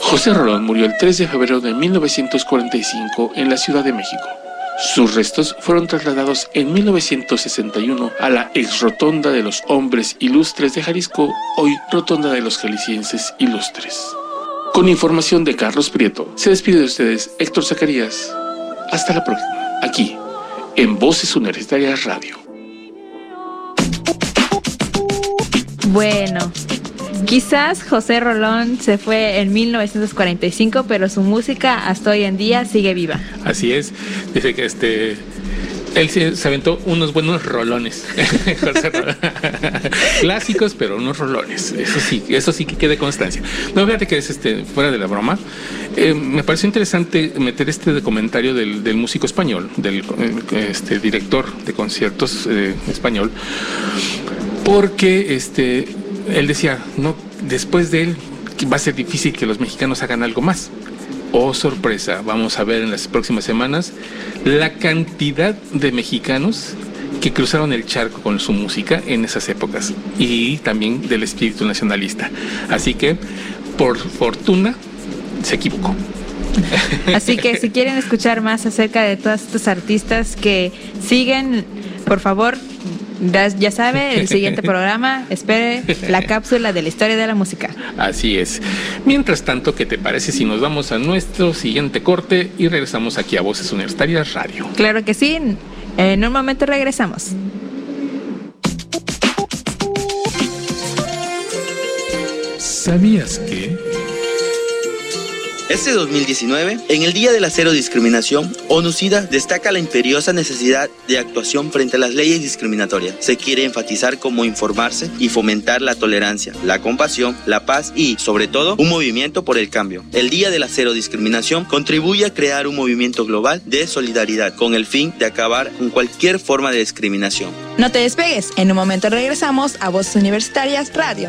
S2: José Rolón murió el 3 de febrero de 1945 en la Ciudad de México. Sus restos fueron trasladados en 1961 a la ex rotonda de los hombres ilustres de Jalisco, hoy rotonda de los jaliscienses ilustres. Con información de Carlos Prieto, se despide de ustedes Héctor Zacarías. Hasta la próxima, aquí, en Voces Universitarias Radio.
S1: Bueno, Quizás José Rolón se fue en 1945, pero su música hasta hoy en día sigue viva.
S2: Así es. Dice que este él se, aventó unos buenos rolones. Clásicos, pero unos rolones. Eso sí, eso sí que quede constancia. No, fíjate que es este, fuera de la broma. Eh, me pareció interesante meter este comentario del, músico español, del este, director de conciertos eh, español, porque este él decía, no, después de él va a ser difícil que los mexicanos hagan algo más. Oh, sorpresa, vamos a ver en las próximas semanas la cantidad de mexicanos que cruzaron el charco con su música en esas épocas y también del espíritu nacionalista. Así que, por fortuna, se equivocó.
S1: Así que si quieren escuchar más acerca de todos estos artistas que siguen, por favor, ya sabe, el siguiente programa, espere la cápsula de la historia de la música.
S2: Así es. Mientras tanto, ¿qué te parece si nos vamos a nuestro siguiente corte y regresamos aquí a Voces Universitarias Radio?
S1: Claro que sí. En un momento regresamos.
S2: ¿Sabías que...
S3: Este 2019, en el Día de la Cero Discriminación, ONUCIDA destaca la imperiosa necesidad de actuación frente a las leyes discriminatorias. Se quiere enfatizar cómo informarse y fomentar la tolerancia, la compasión, la paz y, sobre todo, un movimiento por el cambio. El Día de la Cero Discriminación contribuye a crear un movimiento global de solidaridad con el fin de acabar con cualquier forma de discriminación.
S6: No te despegues, en un momento regresamos a Voces Universitarias Radio.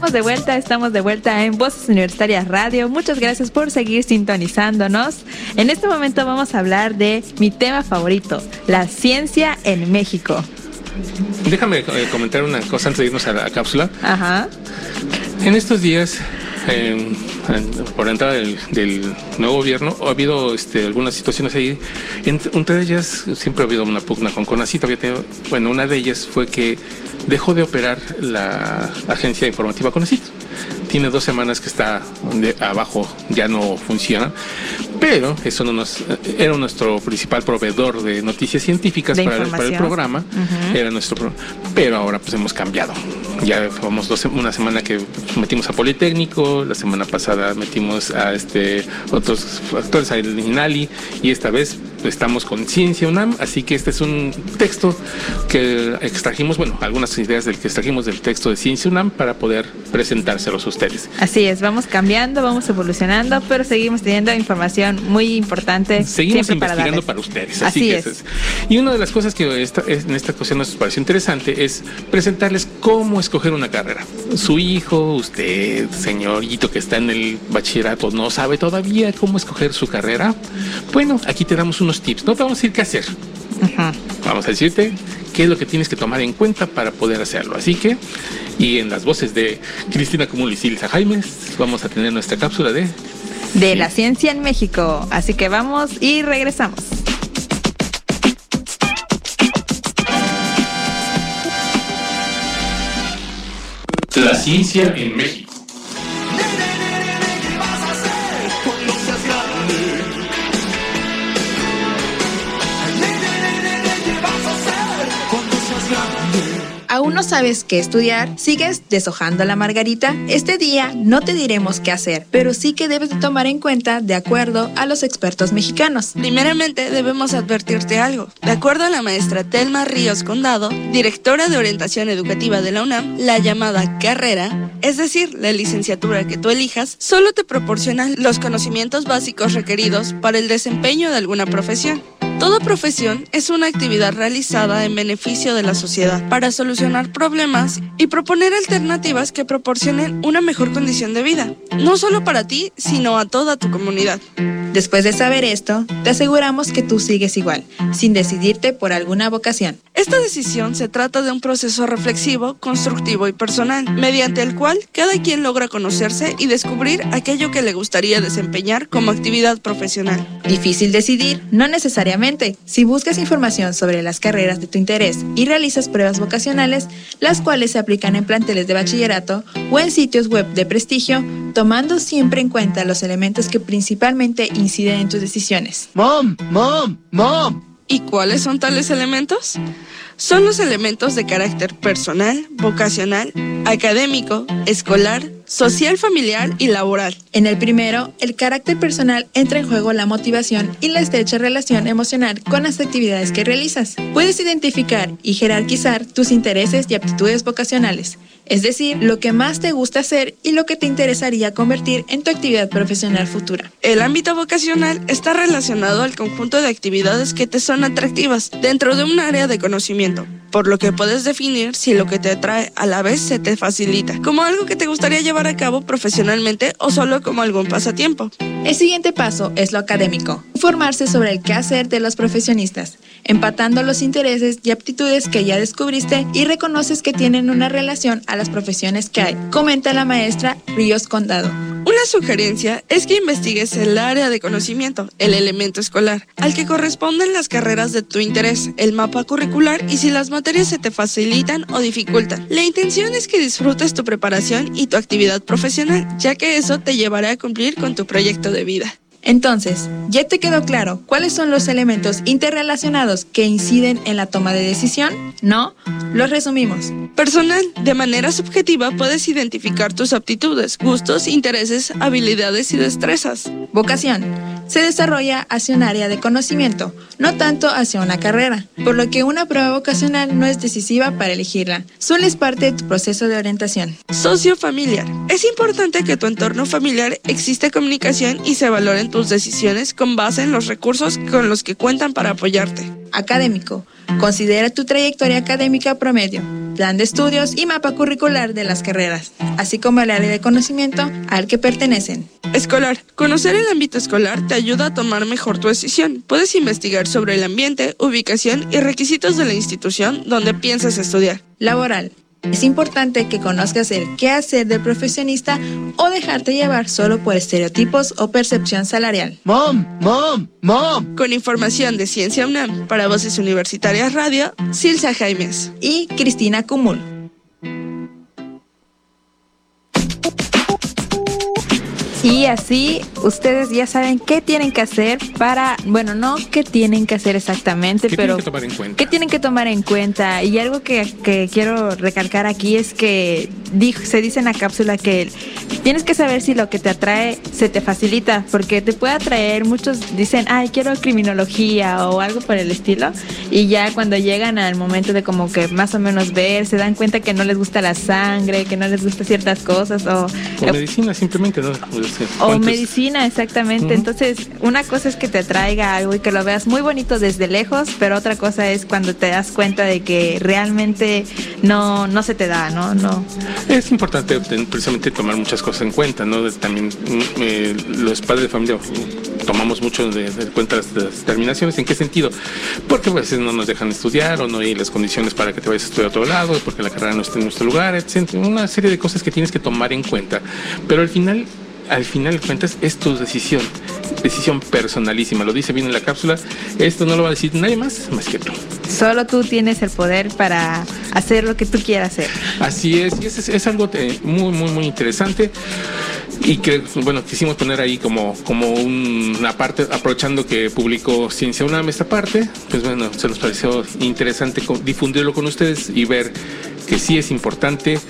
S10: Estamos de vuelta, estamos de vuelta en Voces Universitarias Radio. Muchas gracias por seguir sintonizándonos. En este momento vamos a hablar de mi tema favorito, la ciencia en México.
S2: Déjame eh, comentar una cosa antes de irnos a la cápsula.
S10: Ajá.
S2: En estos días, eh, por la entrada del, del nuevo gobierno, ha habido este, algunas situaciones ahí. Entre, entre ellas, siempre ha habido una pugna con Conacito. Bueno, una de ellas fue que dejó de operar la agencia informativa Conacito. Tiene dos semanas que está de abajo, ya no funciona, pero eso no nos era nuestro principal proveedor de noticias científicas
S10: De
S2: para el, para el
S10: información.
S2: programa, era nuestro pero ahora pues hemos cambiado. Ya vamos dos, una semana que metimos a Politécnico, la semana pasada metimos a este otros factores al INALI y esta vez estamos con Ciencia UNAM, así que este es un texto que extrajimos, bueno, algunas ideas del que extrajimos del texto de Ciencia UNAM para poder presentárselos a ustedes.
S10: Así es, vamos cambiando, vamos evolucionando, pero seguimos teniendo información muy importante.
S2: Seguimos
S10: para
S2: investigando para, ustedes.
S10: Así es.
S2: es. Y una de las cosas que esta- es- en esta ocasión nos pareció interesante es presentarles cómo escoger una carrera. Su hijo, usted, señorito que está en el bachillerato, no sabe todavía cómo escoger su carrera. Bueno, aquí te damos unos tips. No te vamos a decir qué hacer. Vamos a decirte qué es lo que tienes que tomar en cuenta para poder hacerlo. Así que, y en las voces de Cristina Común y Silsa Jaimes, vamos a tener nuestra cápsula de
S10: De la ciencia en México. Así que vamos y regresamos.
S2: La ciencia en México.
S1: ¿Aún no sabes qué estudiar? ¿Sigues deshojando la margarita? Este día no te diremos qué hacer, pero sí que debes de tomar en cuenta de acuerdo a los expertos mexicanos.
S11: Primeramente debemos advertirte algo. De acuerdo a la maestra Telma Ríos Condado, directora de orientación educativa de la UNAM, la llamada carrera, es decir, la licenciatura que tú elijas, solo te proporciona los conocimientos básicos requeridos para el desempeño de alguna profesión. Toda profesión es una actividad realizada en beneficio de la sociedad para solucionar problemas y proponer alternativas que proporcionen una mejor condición de vida, no solo para ti, sino a toda tu comunidad.
S1: Después de saber esto, te aseguramos que tú sigues igual, sin decidirte por alguna vocación.
S11: Esta decisión se trata de un proceso reflexivo, constructivo y personal, mediante el cual cada quien logra conocerse y descubrir aquello que le gustaría desempeñar como actividad profesional.
S1: Difícil decidir, no necesariamente. Si buscas información sobre las carreras de tu interés y realizas pruebas vocacionales, las cuales se aplican en planteles de bachillerato o en sitios web de prestigio, tomando siempre en cuenta los elementos que principalmente inciden en tus decisiones.
S11: Mom, mom, mom. ¿Y cuáles son tales elementos? Son los elementos de carácter personal, vocacional, académico, escolar, social, familiar y laboral.
S1: En el primero, el carácter personal entra en juego la motivación y la estrecha relación emocional con las actividades que realizas. Puedes identificar y jerarquizar tus intereses y aptitudes vocacionales, es decir, lo que más te gusta hacer y lo que te interesaría convertir en tu actividad profesional futura.
S11: El ámbito vocacional está relacionado al conjunto de actividades que te son atractivas dentro de un área de conocimiento, por lo que puedes definir si lo que te atrae a la vez se te facilita, como algo que te gustaría llevar a cabo profesionalmente o solo como algún pasatiempo.
S1: El siguiente paso es lo académico, informarse sobre el quehacer de los profesionistas, empatando los intereses y aptitudes que ya descubriste y reconoces que tienen una relación a las profesiones que hay, comenta la maestra Ríos Condado.
S11: Una sugerencia es que investigues el área de conocimiento, el elemento escolar, al que corresponden las carreras de tu interés, el mapa curricular y si las materias se te facilitan o dificultan. La intención es que disfrutes tu preparación y tu actividad profesional, ya que eso te llevará a cumplir con tu proyecto de vida.
S1: Entonces, ¿ya te quedó claro cuáles son los elementos interrelacionados que inciden en la toma de decisión? ¿No? Los resumimos.
S11: Personal, de manera subjetiva puedes identificar tus aptitudes, gustos, intereses, habilidades y destrezas.
S1: Vocación. Se desarrolla hacia un área de conocimiento, no tanto hacia una carrera, por lo que una prueba vocacional no es decisiva para elegirla, solo es parte de tu proceso de orientación.
S11: Socio familiar. Es importante que tu entorno familiar exista comunicación y se valoren tus decisiones con base en los recursos con los que cuentan para apoyarte.
S1: Académico. Considera tu trayectoria académica promedio.
S6: plan de estudios y mapa curricular de las carreras, así como el área de conocimiento al que pertenecen.
S11: Escolar. Conocer el ámbito escolar te ayuda a tomar mejor tu decisión. Puedes investigar sobre el ambiente, ubicación y requisitos de la institución donde piensas estudiar.
S6: Laboral. Es importante que conozcas el qué hacer del profesionista o dejarte llevar solo por estereotipos o percepción salarial.
S12: Mom, mom, mom.
S11: Con información de Ciencia UNAM para Voces Universitarias Radio, Silsa Jaimes
S6: y Cristina Cumul.
S1: Y así ustedes ya saben qué tienen que hacer para, bueno, no qué tienen que hacer exactamente,
S2: ¿Qué
S1: pero
S2: tienen que tomar en cuenta?
S1: qué tienen que tomar en cuenta. Y algo que, que quiero recalcar aquí es que dijo- se dice en la cápsula que tienes que saber si lo que te atrae se te facilita, porque te puede atraer, muchos dicen, ay, quiero criminología o algo por el estilo, y ya cuando llegan al momento de como que más o menos ver, se dan cuenta que no les gusta la sangre, que no les gusta ciertas cosas o...
S2: O medicina simplemente, ¿no? O sea,
S1: O
S2: ¿cuántos-
S1: medicina, exactamente. Entonces, una cosa es que te atraiga algo y que lo veas muy bonito desde lejos, pero otra cosa es cuando te das cuenta de que realmente no, no se te da, ¿no? no.
S2: Es importante precisamente tomar muchas cosas en cuenta, ¿no? También mm, eh, los padres de familia mm, tomamos mucho de, de cuenta las, las determinaciones. ¿En qué sentido? Porque a veces no nos dejan estudiar o no hay las condiciones para que te vayas a estudiar a otro lado, porque la carrera no está en nuestro lugar, etc. Una serie de cosas que tienes que tomar en cuenta. Pero al final, al final de cuentas, es tu decisión. Decisión personalísima. Lo dice bien en la cápsula. Esto no lo va a decir nadie más más que tú.
S1: Solo tú tienes el poder para hacer lo que tú quieras hacer.
S2: Así es, y es, es algo eh, muy, muy, muy interesante. Y que, bueno, quisimos poner ahí como, como una parte, aprovechando que publicó Ciencia UNAM esta parte, pues bueno, se nos pareció interesante difundirlo con ustedes y ver que sí es importante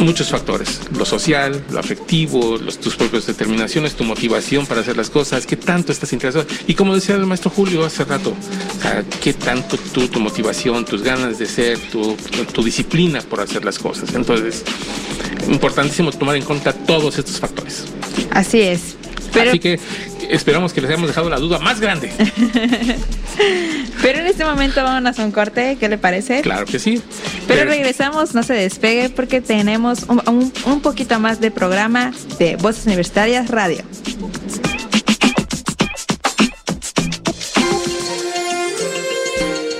S2: muchos factores, lo social, lo afectivo, los, tus propias determinaciones, tu motivación para hacer las cosas, qué tanto estás interesado. Y como decía el maestro Julio hace rato, qué tanto tú, tu motivación, tus ganas de ser, tu, tu disciplina por hacer las cosas. Entonces, importantísimo tomar en cuenta todos estos factores.
S1: Así es. Pero,
S2: Así que esperamos que les hayamos dejado la duda más grande.
S1: pero en este momento vámonos a un corte, ¿qué le parece?
S2: Claro que sí.
S1: Pero regresamos, no se despegue porque tenemos un, un- un poquito más de programa de Voces Universitarias Radio.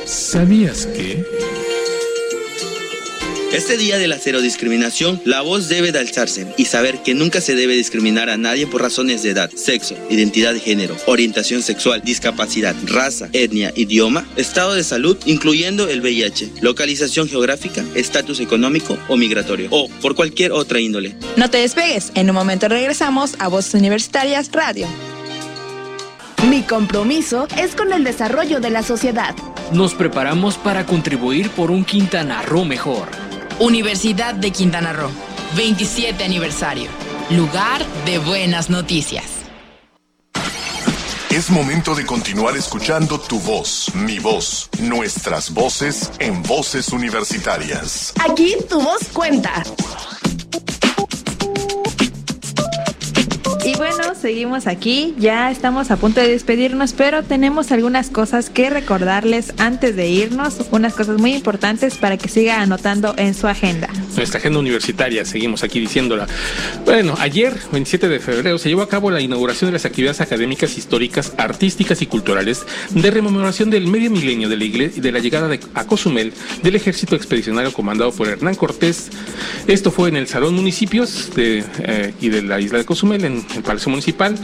S2: ¿Sabías que?
S3: Este día de la cero discriminación, la voz debe de alzarse y saber que nunca se debe discriminar a nadie por razones de edad, sexo, identidad de género, orientación sexual, discapacidad, raza, etnia, idioma, estado de salud, incluyendo el VIH, localización geográfica, estatus económico o migratorio, o por cualquier otra índole.
S6: No te despegues, en un momento regresamos a Voces Universitarias Radio.
S13: Mi compromiso es con el desarrollo de la sociedad.
S14: Nos preparamos para contribuir por un Quintana Roo mejor.
S15: Universidad de Quintana Roo, 27 aniversario. Lugar de buenas noticias.
S5: Es momento de continuar escuchando tu voz, mi voz, nuestras voces en voces universitarias.
S13: Aquí tu voz cuenta.
S1: Y bueno, seguimos aquí, ya estamos a punto de despedirnos, pero tenemos algunas cosas que recordarles antes de irnos, unas cosas muy importantes para que siga anotando en su agenda.
S2: nuestra agenda universitaria, seguimos aquí diciéndola. Bueno, ayer, 27 de febrero, se llevó a cabo la inauguración de las actividades académicas, históricas, artísticas y culturales de rememoración del medio milenio de la, igle- de la llegada de, a Cozumel del ejército expedicionario comandado por Hernán Cortés. Esto fue en el Salón Municipios de, eh, y de la isla de Cozumel, en el Palacio Municipal.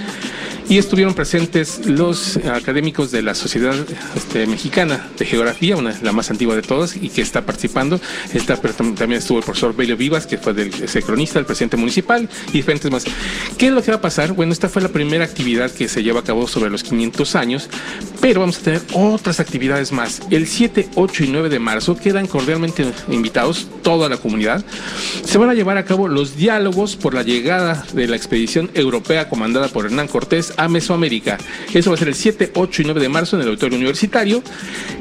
S2: Y estuvieron presentes los académicos de la Sociedad este, Mexicana de Geografía, una, la más antigua de todas, y que está participando. Está, también estuvo el profesor Belio Vivas, que fue del cronista, el presidente municipal, y diferentes más. ¿Qué es lo que va a pasar? Bueno, esta fue la primera actividad que se lleva a cabo sobre los 500 años, pero vamos a tener otras actividades más. El 7, 8 y 9 de marzo quedan cordialmente invitados toda la comunidad. Se van a llevar a cabo los diálogos por la llegada de la expedición europea comandada por Hernán Cortés a Mesoamérica. Eso va a ser el 7, 8 y 9 de marzo en el auditorio universitario.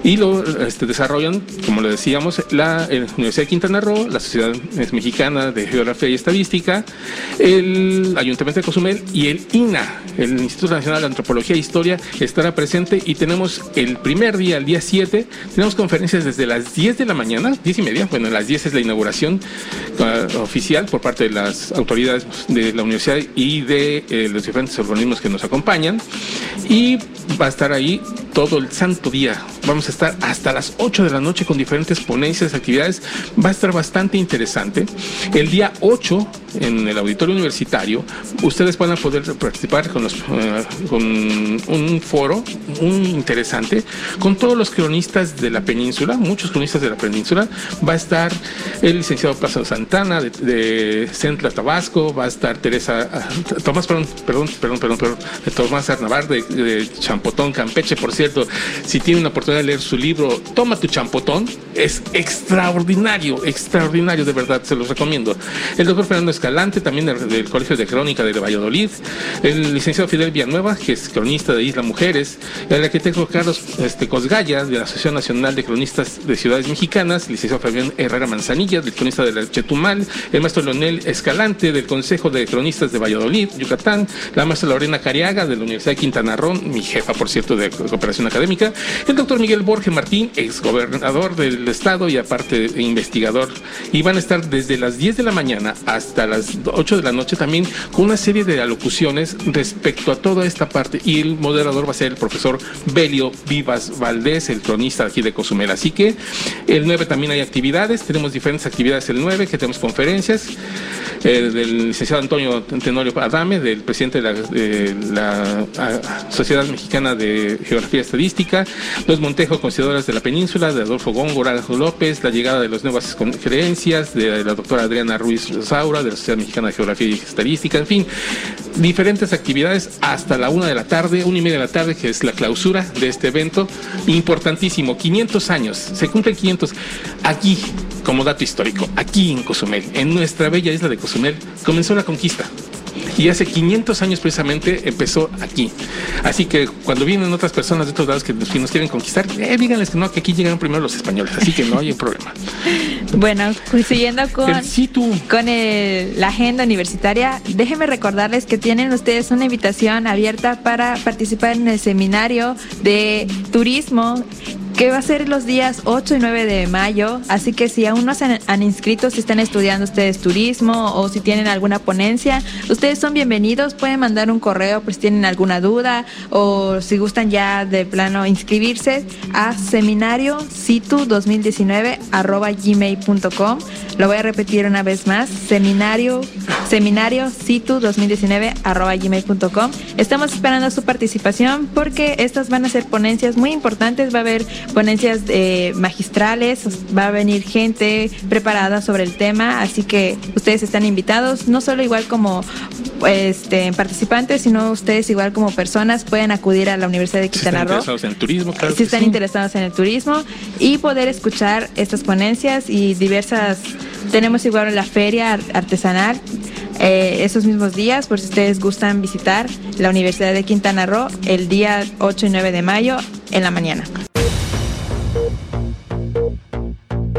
S2: Y lo este, desarrollan, como lo decíamos, la eh, Universidad de Quintana Roo, la Sociedad Mexicana de Geografía y Estadística, el Ayuntamiento de Cozumel y el INA, el Instituto Nacional de Antropología e Historia, estará presente. Y tenemos el primer día, el día 7, tenemos conferencias desde las 10 de la mañana, 10 y media, bueno, las 10 es la inauguración uh, oficial por parte de las autoridades de la universidad y de eh, los diferentes organismos que nos acompañan y va a estar ahí todo el santo día. Vamos a estar hasta las 8 de la noche con diferentes ponencias, actividades. Va a estar bastante interesante. El día 8 en el auditorio universitario, ustedes van a poder participar con, los, eh, con un foro muy interesante con todos los cronistas de la península, muchos cronistas de la península. Va a estar el licenciado Plaza Santana de, de Tabasco, va a estar Teresa, ah, Tomás, perdón, perdón, perdón, perdón, perdón. Tomás Arnavar de, de Champotón, Campeche, por cierto, si tienen la oportunidad de leer su libro, Toma tu Champotón, es extraordinario, extraordinario, de verdad, se los recomiendo. El doctor Fernando Escalante, también del, Colegio de Crónica de Valladolid, el licenciado Fidel Villanueva, que es cronista de Isla Mujeres, el arquitecto Carlos este, Cosgaya, de la Asociación Nacional de Cronistas de Ciudades Mexicanas, el licenciado Fabián Herrera Manzanilla, del cronista de la Chetumal, el maestro Leonel Escalante, del Consejo de Cronistas de Valladolid, Yucatán, la maestra Lorena Cariaga, de la Universidad de Quintana Roo, mi jefa, por cierto, de cooperación académica, el doctor Miguel Borges Martín, ex gobernador del estado y aparte investigador, y van a estar desde las 10 de la mañana hasta las 8 de la noche también con una serie de alocuciones respecto a toda esta parte, y el moderador va a ser el profesor Belio Vivas Valdés, el cronista aquí de Cozumel. Así que el 9 también hay actividades, tenemos diferentes actividades el 9, que tenemos conferencias eh, del licenciado Antonio Tenorio Adame, del presidente de la, Sociedad Mexicana de Geografía Estadística, los Montejo Consideradoras de la Península, de Adolfo Góngora López, la llegada de las nuevas creencias, de la doctora Adriana Ruiz Saura, de la Sociedad Mexicana de Geografía y Estadística, en fin, diferentes actividades hasta la una de la tarde, una y media de la tarde, que es la clausura de este evento, importantísimo, 500 años, se cumplen 500, aquí, como dato histórico, aquí en Cozumel, en nuestra bella isla de Cozumel, comenzó la conquista y hace 500 años precisamente empezó aquí. Así que cuando vienen otras personas de otros lados que nos quieren conquistar, eh, díganles que no, que aquí llegaron primero los españoles, así que no hay problema.
S1: Bueno, siguiendo con, con la agenda universitaria, déjenme recordarles que tienen ustedes una invitación abierta para participar en el seminario de turismo que va a ser los días 8 y 9 de mayo. Así que si aún no se han, inscrito, si están estudiando ustedes turismo o si tienen alguna ponencia, ustedes son bienvenidos. Pueden mandar un correo pues si tienen alguna duda o si gustan ya de plano inscribirse a seminario situ 2019 arroba gmail.com. Lo voy a repetir una vez más. Seminario, seminario situ 2019 arroba gmail.com. Estamos esperando su participación porque estas van a ser ponencias muy importantes. Va a haber ponencias eh, magistrales, va a venir gente preparada sobre el tema, así que ustedes están invitados, no solo igual como este, participantes, sino ustedes igual como personas pueden acudir a la Universidad de Quintana Roo.
S2: Si están interesados en el turismo,
S1: Si están interesados en el turismo y poder escuchar estas ponencias y diversas, tenemos igual la feria artesanal eh, esos mismos días, por si ustedes gustan visitar la Universidad de Quintana Roo el día 8 y 9 de mayo en la mañana.